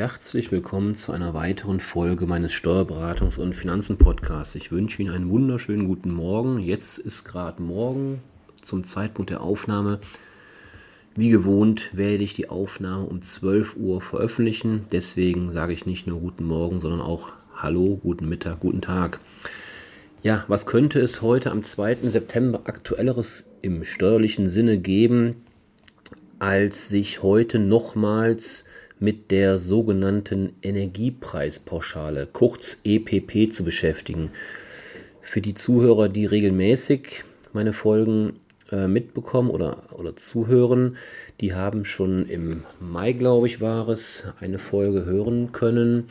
Herzlich willkommen zu einer weiteren Folge meines Steuerberatungs- und Finanzen-Podcasts. Ich wünsche Ihnen einen wunderschönen guten Morgen. Jetzt ist gerade Morgen zum Zeitpunkt der Aufnahme. Wie gewohnt werde ich die Aufnahme um 12 Uhr veröffentlichen. Deswegen sage ich nicht nur guten Morgen, sondern auch Hallo, guten Mittag, guten Tag. Ja, was könnte es heute am 2. September aktuelleres im steuerlichen Sinne geben, als sich heute nochmals mit der sogenannten Energiepreispauschale, kurz EPP, zu beschäftigen. Für die Zuhörer, die regelmäßig meine Folgen äh, mitbekommen oder, oder zuhören, die haben schon im Mai, glaube ich, war es, eine Folge hören können,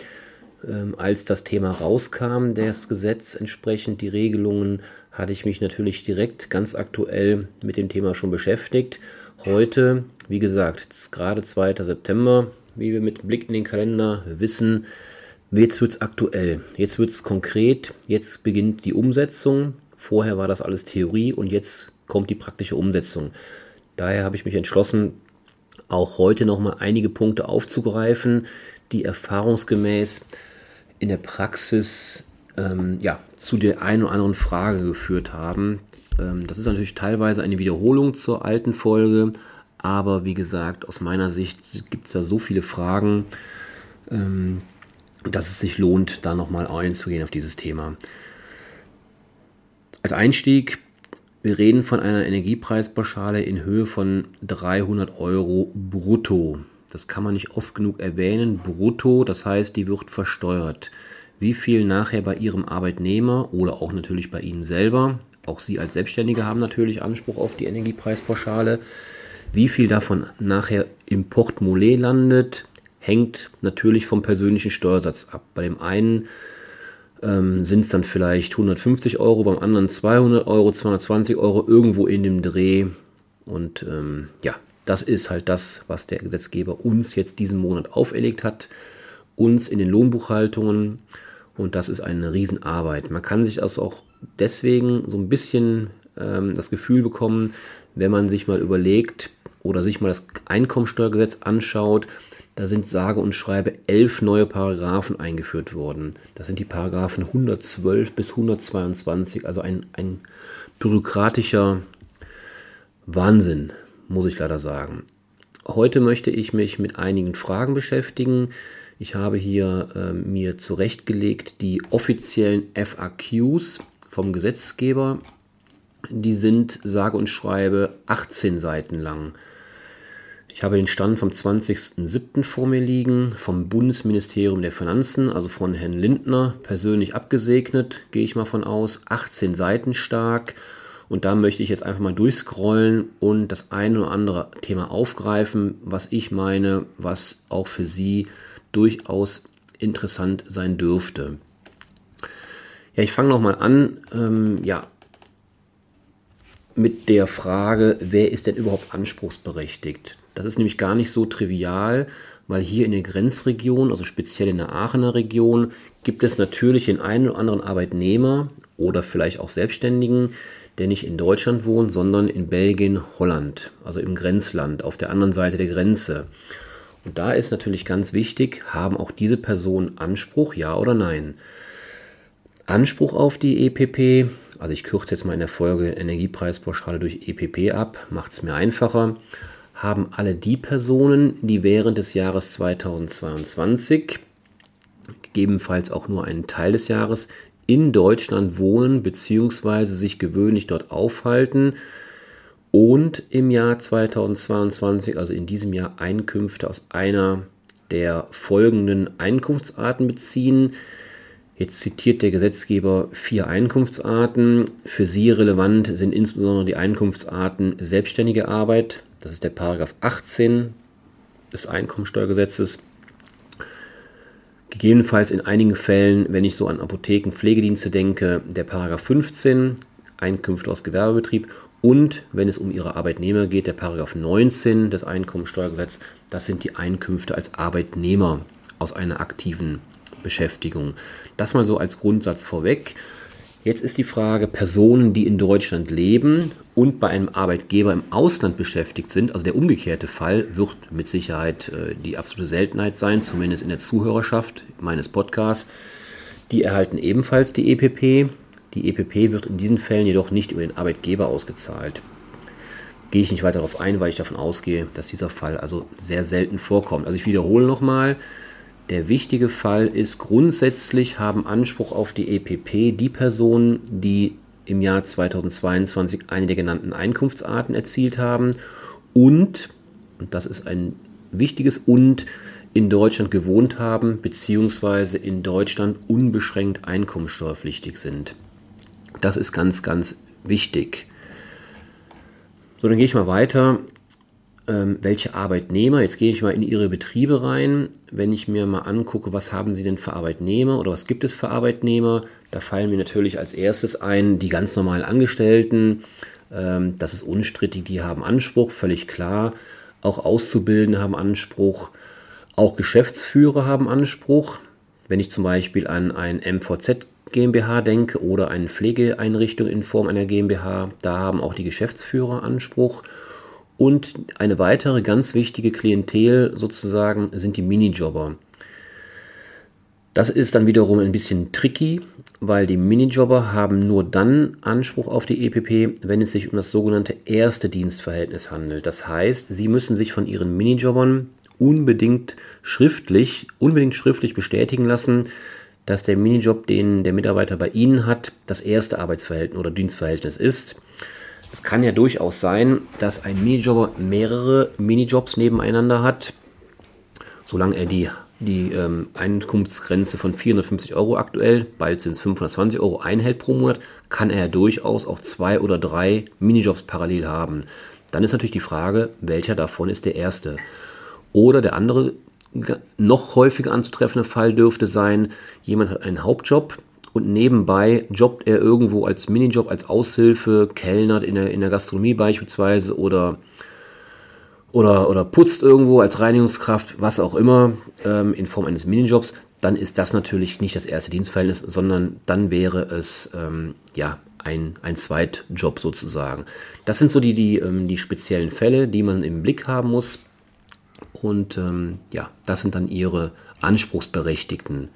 ähm, als das Thema rauskam, das Gesetz entsprechend, die Regelungen, hatte ich mich natürlich direkt ganz aktuell mit dem Thema schon beschäftigt. Heute, wie gesagt, gerade 2. September, wie wir mit Blick in den Kalender wissen, jetzt wird es aktuell, jetzt wird es konkret, jetzt beginnt die Umsetzung. Vorher war das alles Theorie und jetzt kommt die praktische Umsetzung. Daher habe ich mich entschlossen, auch heute nochmal einige Punkte aufzugreifen, die erfahrungsgemäß in der Praxis ähm, ja, zu der einen oder anderen Frage geführt haben. Ähm, das ist natürlich teilweise eine Wiederholung zur alten Folge, aber wie gesagt, aus meiner Sicht gibt es da so viele Fragen, ähm, dass es sich lohnt, da nochmal einzugehen auf dieses Thema. Als Einstieg, wir reden von einer Energiepreispauschale in Höhe von 300 Euro brutto. Das kann man nicht oft genug erwähnen. Brutto, das heißt, die wird versteuert. Wie viel nachher bei Ihrem Arbeitnehmer oder auch natürlich bei Ihnen selber, auch Sie als Selbstständige haben natürlich Anspruch auf die Energiepreispauschale, wie viel davon nachher im Portemonnaie landet, hängt natürlich vom persönlichen Steuersatz ab. Bei dem einen ähm, sind es dann vielleicht 150 Euro, beim anderen 200 Euro, 220 Euro, irgendwo in dem Dreh. Und ähm, ja, das ist halt das, was der Gesetzgeber uns jetzt diesen Monat auferlegt hat, uns in den Lohnbuchhaltungen. Und das ist eine Riesenarbeit. Man kann sich also auch deswegen so ein bisschen ähm, das Gefühl bekommen, wenn man sich mal überlegt, oder sich mal das Einkommensteuergesetz anschaut, da sind sage und schreibe elf neue Paragraphen eingeführt worden. Das sind die Paragraphen 112 bis 122, also ein, ein bürokratischer Wahnsinn, muss ich leider sagen. Heute möchte ich mich mit einigen Fragen beschäftigen. Ich habe hier äh, mir zurechtgelegt die offiziellen FAQs vom Gesetzgeber. Die sind sage und schreibe 18 Seiten lang. Ich habe den Stand vom 20.07. vor mir liegen, vom Bundesministerium der Finanzen, also von Herrn Lindner, persönlich abgesegnet, gehe ich mal von aus, 18 Seiten stark. Und da möchte ich jetzt einfach mal durchscrollen und das eine oder andere Thema aufgreifen, was ich meine, was auch für Sie durchaus interessant sein dürfte. Ja, ich fange nochmal an. Ähm, ja, mit der Frage, wer ist denn überhaupt anspruchsberechtigt? Das ist nämlich gar nicht so trivial, weil hier in der Grenzregion, also speziell in der Aachener Region, gibt es natürlich den einen oder anderen Arbeitnehmer oder vielleicht auch Selbstständigen, der nicht in Deutschland wohnt, sondern in Belgien, Holland, also im Grenzland, auf der anderen Seite der Grenze. Und da ist natürlich ganz wichtig, haben auch diese Personen Anspruch, ja oder nein? Anspruch auf die EPP, also ich kürze jetzt mal in der Folge Energiepreispauschale durch EPP ab, macht es mir einfacher haben alle die Personen, die während des Jahres 2022, gegebenenfalls auch nur einen Teil des Jahres, in Deutschland wohnen bzw. sich gewöhnlich dort aufhalten und im Jahr 2022, also in diesem Jahr, Einkünfte aus einer der folgenden Einkunftsarten beziehen. Jetzt zitiert der Gesetzgeber vier Einkunftsarten. Für Sie relevant sind insbesondere die Einkunftsarten selbstständige Arbeit, das ist der Paragraph 18 des Einkommensteuergesetzes. Gegebenenfalls in einigen Fällen, wenn ich so an Apotheken, Pflegedienste denke, der Paragraph 15, Einkünfte aus Gewerbebetrieb und wenn es um ihre Arbeitnehmer geht, der Paragraph 19 des Einkommensteuergesetzes, das sind die Einkünfte als Arbeitnehmer aus einer aktiven Beschäftigung. Das mal so als Grundsatz vorweg. Jetzt ist die Frage, Personen, die in Deutschland leben und bei einem Arbeitgeber im Ausland beschäftigt sind, also der umgekehrte Fall wird mit Sicherheit äh, die absolute Seltenheit sein, zumindest in der Zuhörerschaft meines Podcasts. Die erhalten ebenfalls die EPP. Die EPP wird in diesen Fällen jedoch nicht über den Arbeitgeber ausgezahlt. Gehe ich nicht weiter darauf ein, weil ich davon ausgehe, dass dieser Fall also sehr selten vorkommt. Also ich wiederhole nochmal, der wichtige Fall ist, grundsätzlich haben Anspruch auf die EPP die Personen, die im Jahr 2022 eine der genannten Einkunftsarten erzielt haben und, und das ist ein wichtiges und, in Deutschland gewohnt haben, beziehungsweise in Deutschland unbeschränkt einkommensteuerpflichtig sind. Das ist ganz, ganz wichtig. So, dann gehe ich mal weiter welche Arbeitnehmer, jetzt gehe ich mal in Ihre Betriebe rein, wenn ich mir mal angucke, was haben Sie denn für Arbeitnehmer oder was gibt es für Arbeitnehmer, da fallen mir natürlich als erstes ein, die ganz normalen Angestellten, ähm, das ist unstrittig, die haben Anspruch, völlig klar, auch Auszubildende haben Anspruch, auch Geschäftsführer haben Anspruch, wenn ich zum Beispiel an ein MVZ GmbH denke oder eine Pflegeeinrichtung in Form einer GmbH, da haben auch die Geschäftsführer Anspruch und eine weitere ganz wichtige Klientel sozusagen sind die Minijobber. Das ist dann wiederum ein bisschen tricky, weil die Minijobber haben nur dann Anspruch auf die EPP, wenn es sich um das sogenannte erste Dienstverhältnis handelt. Das heißt, sie müssen sich von ihren Minijobbern unbedingt schriftlich, unbedingt schriftlich bestätigen lassen, dass der Minijob, den der Mitarbeiter bei Ihnen hat, das erste Arbeitsverhältnis oder Dienstverhältnis ist. Es kann ja durchaus sein, dass ein Minijobber mehrere Minijobs nebeneinander hat, solange er die, die ähm, Einkunftsgrenze von 450 Euro aktuell, bald sind es 520 Euro, einhält pro Monat, kann er durchaus auch zwei oder drei Minijobs parallel haben. Dann ist natürlich die Frage, welcher davon ist der erste. Oder der andere noch häufiger anzutreffende Fall dürfte sein, jemand hat einen Hauptjob, und nebenbei jobbt er irgendwo als Minijob, als Aushilfe, kellnert in der, in der Gastronomie beispielsweise oder, oder, oder putzt irgendwo als Reinigungskraft, was auch immer, ähm, in Form eines Minijobs, dann ist das natürlich nicht das erste Dienstverhältnis, sondern dann wäre es ähm, ja, ein, ein Zweitjob sozusagen. Das sind so die, die, ähm, die speziellen Fälle, die man im Blick haben muss. Und ähm, ja, das sind dann ihre Anspruchsberechtigten.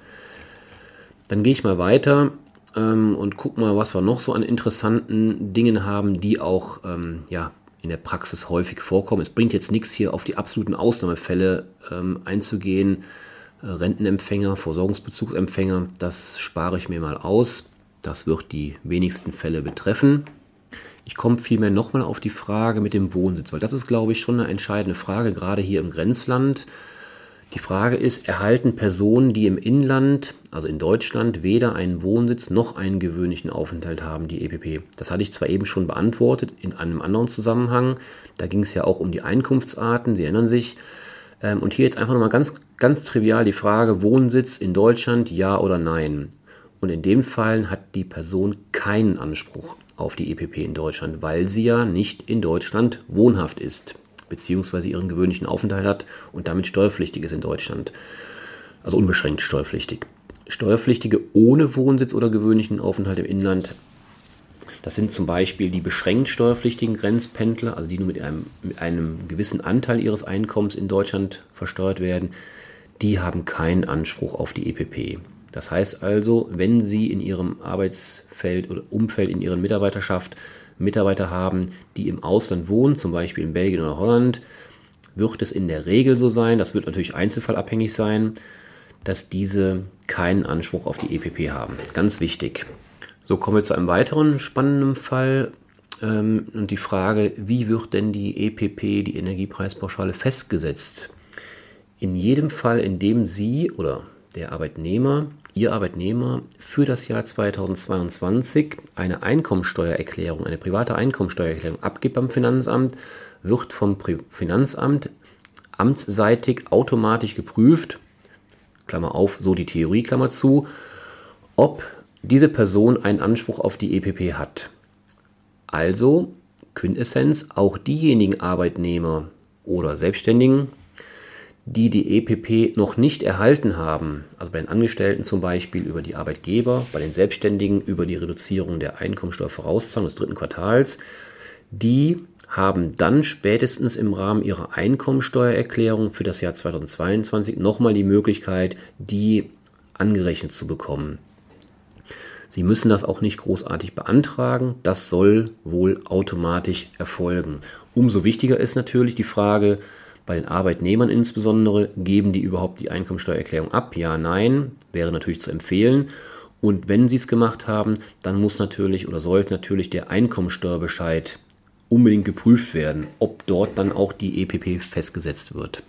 Dann gehe ich mal weiter ähm, und gucke mal, was wir noch so an interessanten Dingen haben, die auch ähm, ja, in der Praxis häufig vorkommen. Es bringt jetzt nichts hier auf die absoluten Ausnahmefälle ähm, einzugehen. Äh, Rentenempfänger, Versorgungsbezugsempfänger, das spare ich mir mal aus. Das wird die wenigsten Fälle betreffen. Ich komme vielmehr nochmal auf die Frage mit dem Wohnsitz, weil das ist, glaube ich, schon eine entscheidende Frage, gerade hier im Grenzland. Die Frage ist, erhalten Personen, die im Inland, also in Deutschland, weder einen Wohnsitz noch einen gewöhnlichen Aufenthalt haben, die EPP? Das hatte ich zwar eben schon beantwortet in einem anderen Zusammenhang. Da ging es ja auch um die Einkunftsarten, Sie erinnern sich. Ähm, und hier jetzt einfach nochmal ganz, ganz trivial die Frage, Wohnsitz in Deutschland, ja oder nein? Und in dem Fall hat die Person keinen Anspruch auf die EPP in Deutschland, weil sie ja nicht in Deutschland wohnhaft ist beziehungsweise ihren gewöhnlichen Aufenthalt hat und damit steuerpflichtig ist in Deutschland. Also unbeschränkt steuerpflichtig. Steuerpflichtige ohne Wohnsitz oder gewöhnlichen Aufenthalt im Inland, das sind zum Beispiel die beschränkt steuerpflichtigen Grenzpendler, also die nur mit einem, mit einem gewissen Anteil ihres Einkommens in Deutschland versteuert werden, die haben keinen Anspruch auf die EPP. Das heißt also, wenn Sie in Ihrem Arbeitsfeld oder Umfeld, in Ihren Mitarbeiterschaft Mitarbeiter haben, die im Ausland wohnen, zum Beispiel in Belgien oder Holland, wird es in der Regel so sein, das wird natürlich einzelfallabhängig sein, dass diese keinen Anspruch auf die EPP haben. Ganz wichtig. So kommen wir zu einem weiteren spannenden Fall ähm, und die Frage, wie wird denn die EPP, die Energiepreispauschale, festgesetzt? In jedem Fall, in dem Sie oder der Arbeitnehmer Ihr Arbeitnehmer für das Jahr 2022 eine Einkommensteuererklärung, eine private Einkommensteuererklärung abgibt beim Finanzamt, wird vom Finanzamt amtsseitig automatisch geprüft, Klammer auf, so die Theorie, Klammer zu, ob diese Person einen Anspruch auf die EPP hat. Also, Quintessenz, auch diejenigen Arbeitnehmer oder Selbstständigen, die die EPP noch nicht erhalten haben, also bei den Angestellten zum Beispiel über die Arbeitgeber, bei den Selbstständigen über die Reduzierung der Einkommensteuervorauszahlung des dritten Quartals, die haben dann spätestens im Rahmen ihrer Einkommensteuererklärung für das Jahr 2022 nochmal die Möglichkeit, die angerechnet zu bekommen. Sie müssen das auch nicht großartig beantragen, das soll wohl automatisch erfolgen. Umso wichtiger ist natürlich die Frage, bei den Arbeitnehmern insbesondere, geben die überhaupt die Einkommensteuererklärung ab? Ja, nein, wäre natürlich zu empfehlen. Und wenn sie es gemacht haben, dann muss natürlich oder sollte natürlich der Einkommensteuerbescheid unbedingt geprüft werden, ob dort dann auch die EPP festgesetzt wird.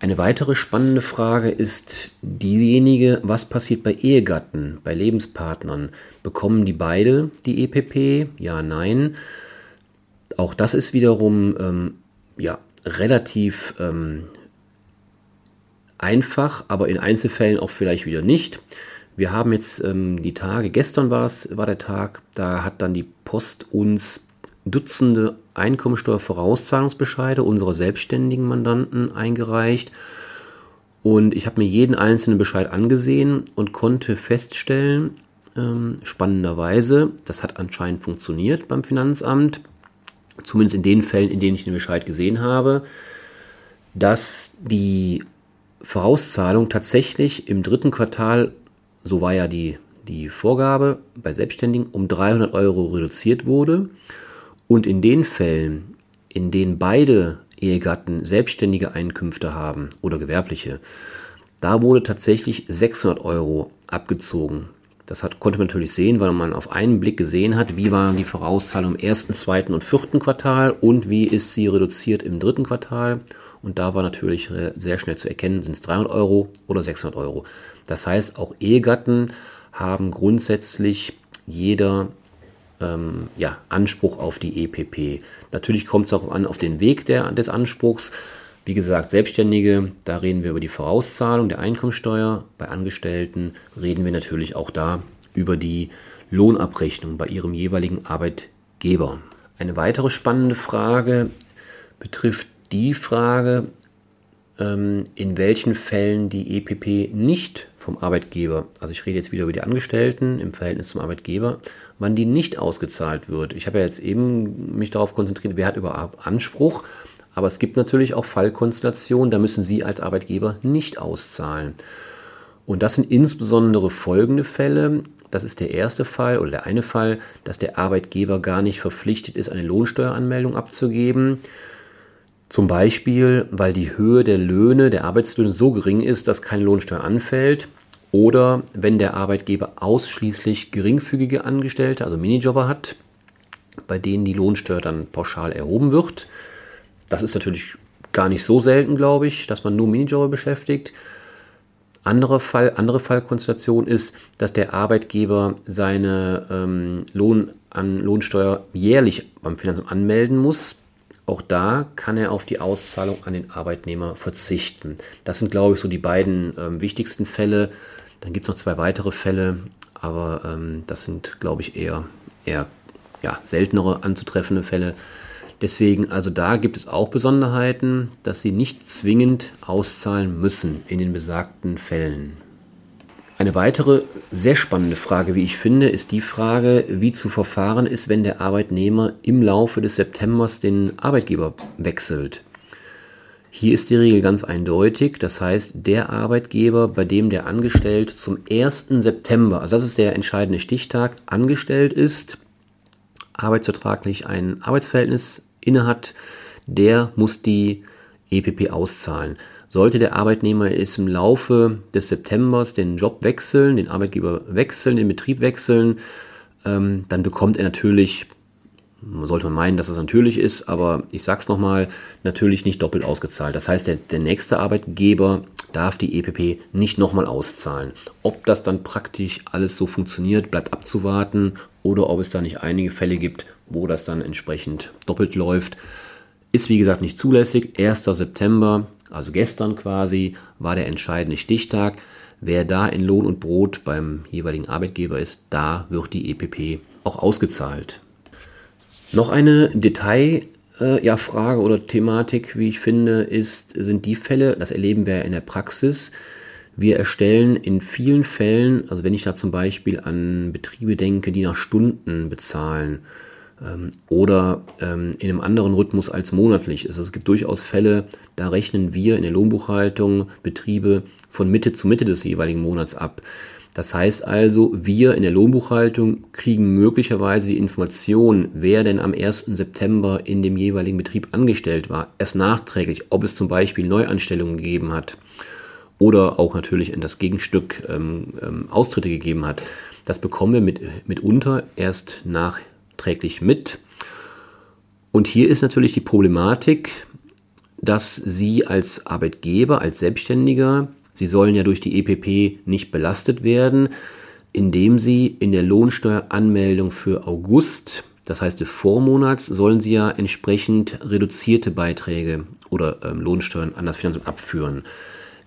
Eine weitere spannende Frage ist diejenige, was passiert bei Ehegatten, bei Lebenspartnern? Bekommen die beide die EPP? Ja, nein. Auch das ist wiederum ähm, ja, relativ ähm, einfach, aber in Einzelfällen auch vielleicht wieder nicht. Wir haben jetzt ähm, die Tage, gestern war war der Tag, da hat dann die Post uns Dutzende Einkommensteuervorauszahlungsbescheide unserer selbstständigen Mandanten eingereicht. Und ich habe mir jeden einzelnen Bescheid angesehen und konnte feststellen, ähm, spannenderweise, das hat anscheinend funktioniert beim Finanzamt, zumindest in den Fällen, in denen ich den Bescheid gesehen habe, dass die Vorauszahlung tatsächlich im dritten Quartal, so war ja die, die Vorgabe bei Selbstständigen, um 300 Euro reduziert wurde. Und in den Fällen, in denen beide Ehegatten selbstständige Einkünfte haben oder gewerbliche, da wurde tatsächlich 600 Euro abgezogen. Das hat, konnte man natürlich sehen, weil man auf einen Blick gesehen hat, wie waren die Vorauszahlungen im ersten, zweiten und vierten Quartal und wie ist sie reduziert im dritten Quartal. Und da war natürlich sehr schnell zu erkennen, sind es 300 Euro oder 600 Euro. Das heißt, auch Ehegatten haben grundsätzlich jeder ähm, ja, Anspruch auf die EPP. Natürlich kommt es auch an auf den Weg der, des Anspruchs. Wie gesagt, Selbstständige, da reden wir über die Vorauszahlung der Einkommensteuer. Bei Angestellten reden wir natürlich auch da über die Lohnabrechnung bei ihrem jeweiligen Arbeitgeber. Eine weitere spannende Frage betrifft die Frage, ähm, in welchen Fällen die EPP nicht vom Arbeitgeber, also ich rede jetzt wieder über die Angestellten im Verhältnis zum Arbeitgeber, wann die nicht ausgezahlt wird. Ich habe ja jetzt eben mich darauf konzentriert, wer hat überhaupt Anspruch aber es gibt natürlich auch Fallkonstellationen, da müssen Sie als Arbeitgeber nicht auszahlen. Und das sind insbesondere folgende Fälle. Das ist der erste Fall oder der eine Fall, dass der Arbeitgeber gar nicht verpflichtet ist, eine Lohnsteueranmeldung abzugeben. Zum Beispiel, weil die Höhe der Löhne, der Arbeitslöhne so gering ist, dass keine Lohnsteuer anfällt. Oder wenn der Arbeitgeber ausschließlich geringfügige Angestellte, also Minijobber hat, bei denen die Lohnsteuer dann pauschal erhoben wird. Das ist natürlich gar nicht so selten, glaube ich, dass man nur Minijobber beschäftigt. Andere, Fall, andere Fallkonstellation ist, dass der Arbeitgeber seine ähm, Lohn an Lohnsteuer jährlich beim Finanzamt anmelden muss. Auch da kann er auf die Auszahlung an den Arbeitnehmer verzichten. Das sind, glaube ich, so die beiden ähm, wichtigsten Fälle. Dann gibt es noch zwei weitere Fälle, aber ähm, das sind, glaube ich, eher, eher ja, seltenere anzutreffende Fälle. Deswegen, also da gibt es auch Besonderheiten, dass sie nicht zwingend auszahlen müssen in den besagten Fällen. Eine weitere sehr spannende Frage, wie ich finde, ist die Frage, wie zu verfahren ist, wenn der Arbeitnehmer im Laufe des Septembers den Arbeitgeber wechselt. Hier ist die Regel ganz eindeutig, das heißt, der Arbeitgeber, bei dem der Angestellte zum 1. September, also das ist der entscheidende Stichtag, angestellt ist, arbeitsvertraglich ein Arbeitsverhältnis innehat, der muss die EPP auszahlen. Sollte der Arbeitnehmer es im Laufe des Septembers den Job wechseln, den Arbeitgeber wechseln, den Betrieb wechseln, ähm, dann bekommt er natürlich, sollte man meinen, dass das natürlich ist, aber ich sage es nochmal, natürlich nicht doppelt ausgezahlt. Das heißt, der, der nächste Arbeitgeber darf die EPP nicht nochmal auszahlen. Ob das dann praktisch alles so funktioniert, bleibt abzuwarten oder ob es da nicht einige Fälle gibt, wo das dann entsprechend doppelt läuft. Ist wie gesagt nicht zulässig. 1. September, also gestern quasi, war der entscheidende Stichtag. Wer da in Lohn und Brot beim jeweiligen Arbeitgeber ist, da wird die EPP auch ausgezahlt. Noch eine Detail, äh, ja, Frage oder Thematik, wie ich finde, ist, sind die Fälle, das erleben wir in der Praxis. Wir erstellen in vielen Fällen, also wenn ich da zum Beispiel an Betriebe denke, die nach Stunden bezahlen oder ähm, in einem anderen Rhythmus als monatlich ist. Also es gibt durchaus Fälle, da rechnen wir in der Lohnbuchhaltung Betriebe von Mitte zu Mitte des jeweiligen Monats ab. Das heißt also, wir in der Lohnbuchhaltung kriegen möglicherweise die Information, wer denn am 1. September in dem jeweiligen Betrieb angestellt war, erst nachträglich, ob es zum Beispiel Neuanstellungen gegeben hat oder auch natürlich in das Gegenstück ähm, ähm, Austritte gegeben hat. Das bekommen wir mit, mitunter erst nachträglich mit. Und hier ist natürlich die Problematik, dass Sie als Arbeitgeber, als Selbstständiger Sie sollen ja durch die EPP nicht belastet werden, indem Sie in der Lohnsteueranmeldung für August, das heißt des Vormonats, sollen Sie ja entsprechend reduzierte Beiträge oder ähm, Lohnsteuern an das Finanzamt abführen.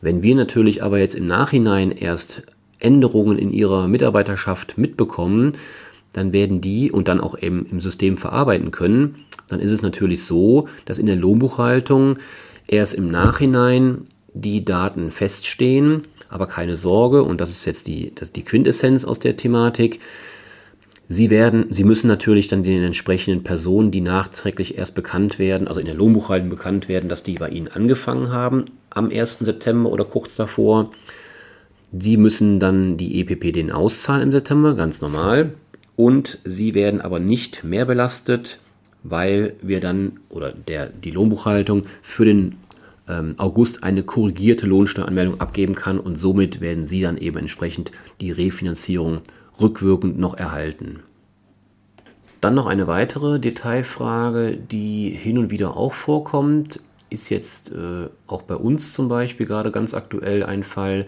Wenn wir natürlich aber jetzt im Nachhinein erst Änderungen in Ihrer Mitarbeiterschaft mitbekommen, dann werden die und dann auch eben im System verarbeiten können, dann ist es natürlich so, dass in der Lohnbuchhaltung erst im Nachhinein die Daten feststehen, aber keine Sorge, und das ist jetzt die, das die Quintessenz aus der Thematik. Sie werden, Sie müssen natürlich dann den entsprechenden Personen, die nachträglich erst bekannt werden, also in der Lohnbuchhaltung bekannt werden, dass die bei Ihnen angefangen haben am 1. September oder kurz davor. Sie müssen dann die EPP den auszahlen im September, ganz normal. Und Sie werden aber nicht mehr belastet, weil wir dann oder der, die Lohnbuchhaltung für den ähm, August eine korrigierte Lohnsteueranmeldung abgeben kann und somit werden Sie dann eben entsprechend die Refinanzierung rückwirkend noch erhalten. Dann noch eine weitere Detailfrage, die hin und wieder auch vorkommt, ist jetzt äh, auch bei uns zum Beispiel gerade ganz aktuell ein Fall.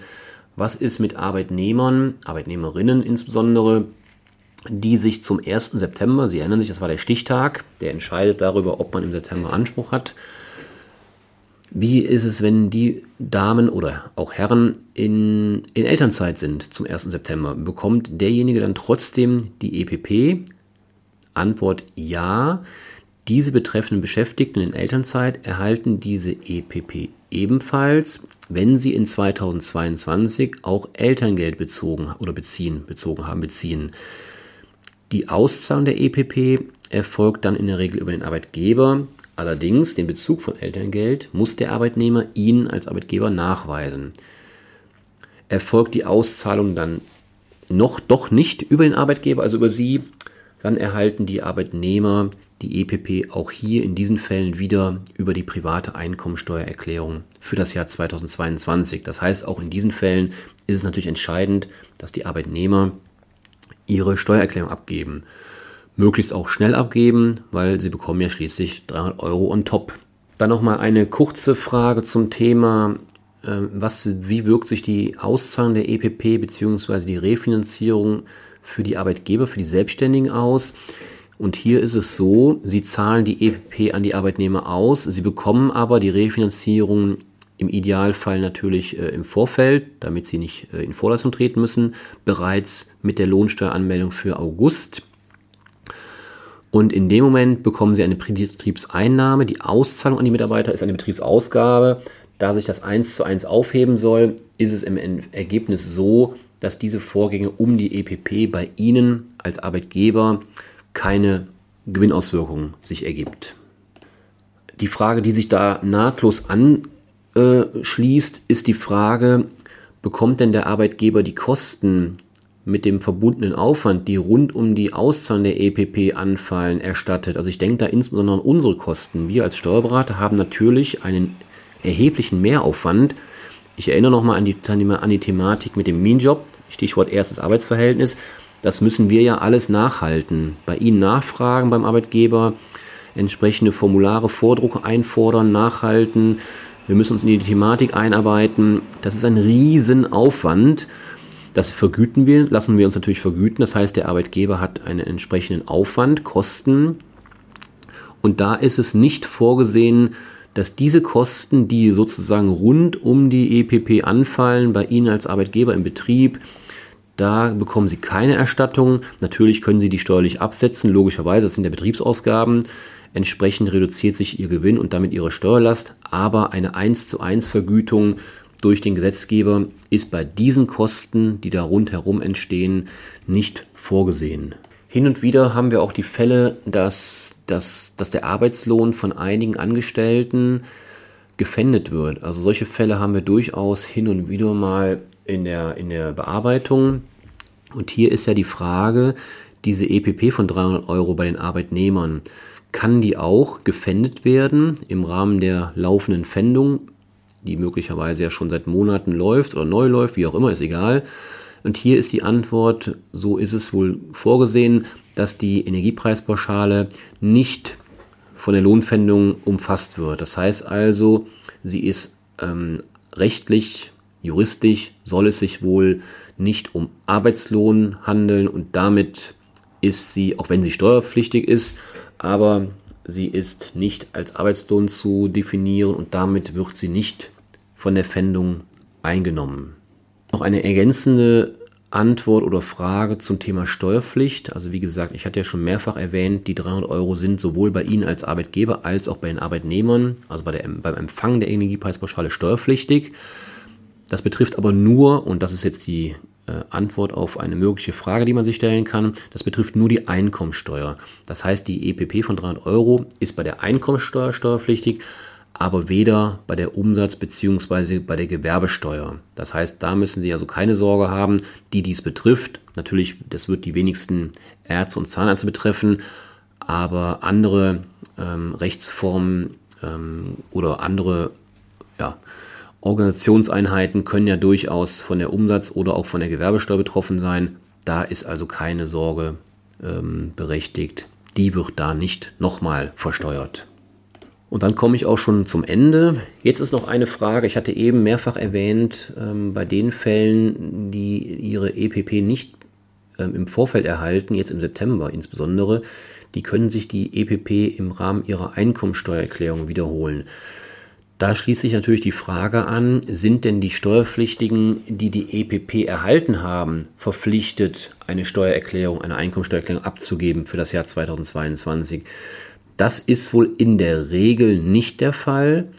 Was ist mit Arbeitnehmern, Arbeitnehmerinnen insbesondere, die sich zum 1. September, Sie erinnern sich, das war der Stichtag, der entscheidet darüber, ob man im September Anspruch hat, wie ist es, wenn die Damen oder auch Herren in, in Elternzeit sind zum 1. September? Bekommt derjenige dann trotzdem die EPP? Antwort ja. Diese betreffenden Beschäftigten in Elternzeit erhalten diese EPP ebenfalls, wenn sie in 2022 auch Elterngeld bezogen oder beziehen, bezogen haben, beziehen. Die Auszahlung der EPP erfolgt dann in der Regel über den Arbeitgeber, Allerdings den Bezug von Elterngeld muss der Arbeitnehmer Ihnen als Arbeitgeber nachweisen. Erfolgt die Auszahlung dann noch doch nicht über den Arbeitgeber, also über Sie, dann erhalten die Arbeitnehmer die EPP auch hier in diesen Fällen wieder über die private Einkommensteuererklärung für das Jahr 2022. Das heißt, auch in diesen Fällen ist es natürlich entscheidend, dass die Arbeitnehmer ihre Steuererklärung abgeben möglichst auch schnell abgeben, weil sie bekommen ja schließlich 300 Euro on top. Dann nochmal eine kurze Frage zum Thema, äh, was, wie wirkt sich die Auszahlung der EPP bzw. die Refinanzierung für die Arbeitgeber, für die Selbstständigen aus? Und hier ist es so, sie zahlen die EPP an die Arbeitnehmer aus, sie bekommen aber die Refinanzierung im Idealfall natürlich äh, im Vorfeld, damit sie nicht äh, in Vorleistung treten müssen, bereits mit der Lohnsteueranmeldung für August. Und in dem Moment bekommen Sie eine Betriebseinnahme. Die Auszahlung an die Mitarbeiter ist eine Betriebsausgabe. Da sich das eins zu eins aufheben soll, ist es im Ergebnis so, dass diese Vorgänge um die EPP bei Ihnen als Arbeitgeber keine Gewinnauswirkungen sich ergibt. Die Frage, die sich da nahtlos anschließt, ist die Frage, bekommt denn der Arbeitgeber die Kosten mit dem verbundenen Aufwand, die rund um die Auszahlung der EPP anfallen, erstattet. Also ich denke da insbesondere an unsere Kosten. Wir als Steuerberater haben natürlich einen erheblichen Mehraufwand. Ich erinnere nochmal an die, an die Thematik mit dem Minjob, Stichwort erstes Arbeitsverhältnis. Das müssen wir ja alles nachhalten. Bei Ihnen nachfragen beim Arbeitgeber, entsprechende Formulare, Vordruck einfordern, nachhalten. Wir müssen uns in die Thematik einarbeiten. Das ist ein Riesenaufwand. Das vergüten wir, lassen wir uns natürlich vergüten. Das heißt, der Arbeitgeber hat einen entsprechenden Aufwand, Kosten. Und da ist es nicht vorgesehen, dass diese Kosten, die sozusagen rund um die EPP anfallen, bei Ihnen als Arbeitgeber im Betrieb, da bekommen Sie keine Erstattung. Natürlich können Sie die steuerlich absetzen, logischerweise, das sind ja Betriebsausgaben. Entsprechend reduziert sich ihr Gewinn und damit ihre Steuerlast, aber eine 1 zu 1 Vergütung durch den Gesetzgeber ist bei diesen Kosten, die da rundherum entstehen, nicht vorgesehen. Hin und wieder haben wir auch die Fälle, dass, dass, dass der Arbeitslohn von einigen Angestellten gefändet wird. Also solche Fälle haben wir durchaus hin und wieder mal in der, in der Bearbeitung. Und hier ist ja die Frage, diese EPP von 300 Euro bei den Arbeitnehmern, kann die auch gefändet werden im Rahmen der laufenden Pfändung, die möglicherweise ja schon seit Monaten läuft oder neu läuft, wie auch immer, ist egal. Und hier ist die Antwort, so ist es wohl vorgesehen, dass die Energiepreispauschale nicht von der Lohnpfändung umfasst wird. Das heißt also, sie ist ähm, rechtlich, juristisch, soll es sich wohl nicht um Arbeitslohn handeln und damit ist sie, auch wenn sie steuerpflichtig ist, aber sie ist nicht als Arbeitslohn zu definieren und damit wird sie nicht von der Pfändung eingenommen. Noch eine ergänzende Antwort oder Frage zum Thema Steuerpflicht. Also wie gesagt, ich hatte ja schon mehrfach erwähnt, die 300 Euro sind sowohl bei Ihnen als Arbeitgeber als auch bei den Arbeitnehmern, also bei der, beim Empfang der Energiepreispauschale steuerpflichtig. Das betrifft aber nur, und das ist jetzt die Antwort auf eine mögliche Frage, die man sich stellen kann, das betrifft nur die Einkommensteuer. Das heißt, die EPP von 300 Euro ist bei der Einkommensteuer steuerpflichtig, aber weder bei der Umsatz- bzw. bei der Gewerbesteuer. Das heißt, da müssen Sie also keine Sorge haben, die dies betrifft. Natürlich, das wird die wenigsten Ärzte und Zahnärzte betreffen, aber andere ähm, Rechtsformen ähm, oder andere ja, Organisationseinheiten können ja durchaus von der Umsatz- oder auch von der Gewerbesteuer betroffen sein. Da ist also keine Sorge ähm, berechtigt. Die wird da nicht nochmal versteuert. Und dann komme ich auch schon zum Ende. Jetzt ist noch eine Frage. Ich hatte eben mehrfach erwähnt, ähm, bei den Fällen, die ihre EPP nicht ähm, im Vorfeld erhalten, jetzt im September insbesondere, die können sich die EPP im Rahmen ihrer Einkommensteuererklärung wiederholen. Da schließt sich natürlich die Frage an, sind denn die Steuerpflichtigen, die die EPP erhalten haben, verpflichtet, eine Steuererklärung, eine Einkommensteuererklärung abzugeben für das Jahr 2022? Das ist wohl in der Regel nicht der Fall.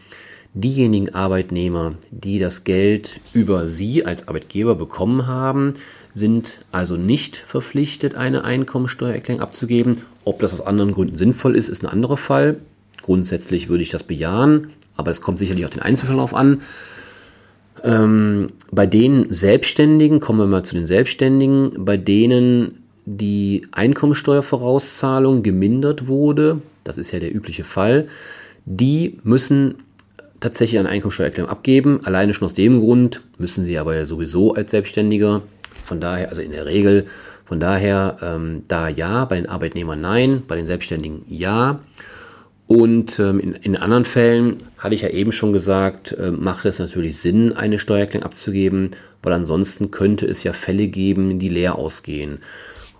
Diejenigen Arbeitnehmer, die das Geld über Sie als Arbeitgeber bekommen haben, sind also nicht verpflichtet, eine Einkommensteuererklärung abzugeben. Ob das aus anderen Gründen sinnvoll ist, ist ein anderer Fall. Grundsätzlich würde ich das bejahen, aber es kommt sicherlich auf den Einzelfall auf an. Ähm, bei den Selbstständigen, kommen wir mal zu den Selbstständigen, bei denen die Einkommensteuervorauszahlung gemindert wurde, das ist ja der übliche Fall, die müssen tatsächlich eine Einkommensteuererklärung abgeben. Alleine schon aus dem Grund müssen sie aber ja sowieso als Selbstständiger. Von daher, also in der Regel, von daher ähm, da ja, bei den Arbeitnehmern nein, bei den Selbstständigen ja. Und ähm, in, in, anderen Fällen, hatte ich ja eben schon gesagt, äh, macht es natürlich Sinn, eine Steuererklärung abzugeben, weil ansonsten könnte es ja Fälle geben, die leer ausgehen.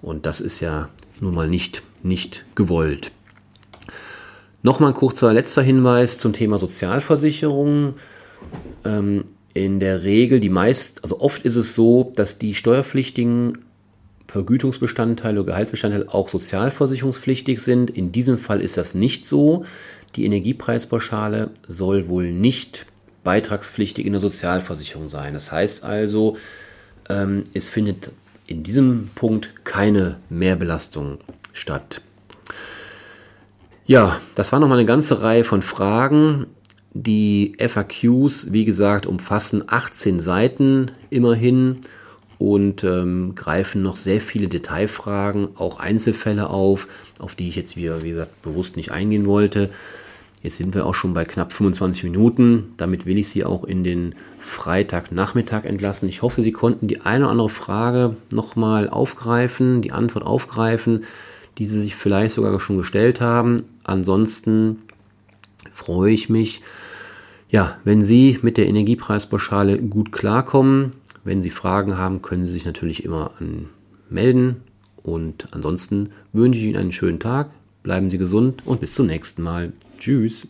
Und das ist ja nun mal nicht, nicht gewollt. Nochmal ein kurzer letzter Hinweis zum Thema Sozialversicherung. Ähm, in der Regel, die meist, also oft ist es so, dass die steuerpflichtigen Vergütungsbestandteile oder Gehaltsbestandteile auch sozialversicherungspflichtig sind. In diesem Fall ist das nicht so. Die Energiepreispauschale soll wohl nicht beitragspflichtig in der Sozialversicherung sein. Das heißt also, ähm, es findet in diesem Punkt keine Mehrbelastung statt. Ja, das war nochmal eine ganze Reihe von Fragen. Die FAQs, wie gesagt, umfassen 18 Seiten immerhin und ähm, greifen noch sehr viele Detailfragen, auch Einzelfälle auf, auf die ich jetzt wieder, wie gesagt, bewusst nicht eingehen wollte. Jetzt sind wir auch schon bei knapp 25 Minuten. Damit will ich Sie auch in den Freitagnachmittag entlassen. Ich hoffe, Sie konnten die eine oder andere Frage nochmal aufgreifen, die Antwort aufgreifen die Sie sich vielleicht sogar schon gestellt haben. Ansonsten freue ich mich, ja, wenn Sie mit der Energiepreispauschale gut klarkommen. Wenn Sie Fragen haben, können Sie sich natürlich immer melden. Und ansonsten wünsche ich Ihnen einen schönen Tag, bleiben Sie gesund und bis zum nächsten Mal. Tschüss.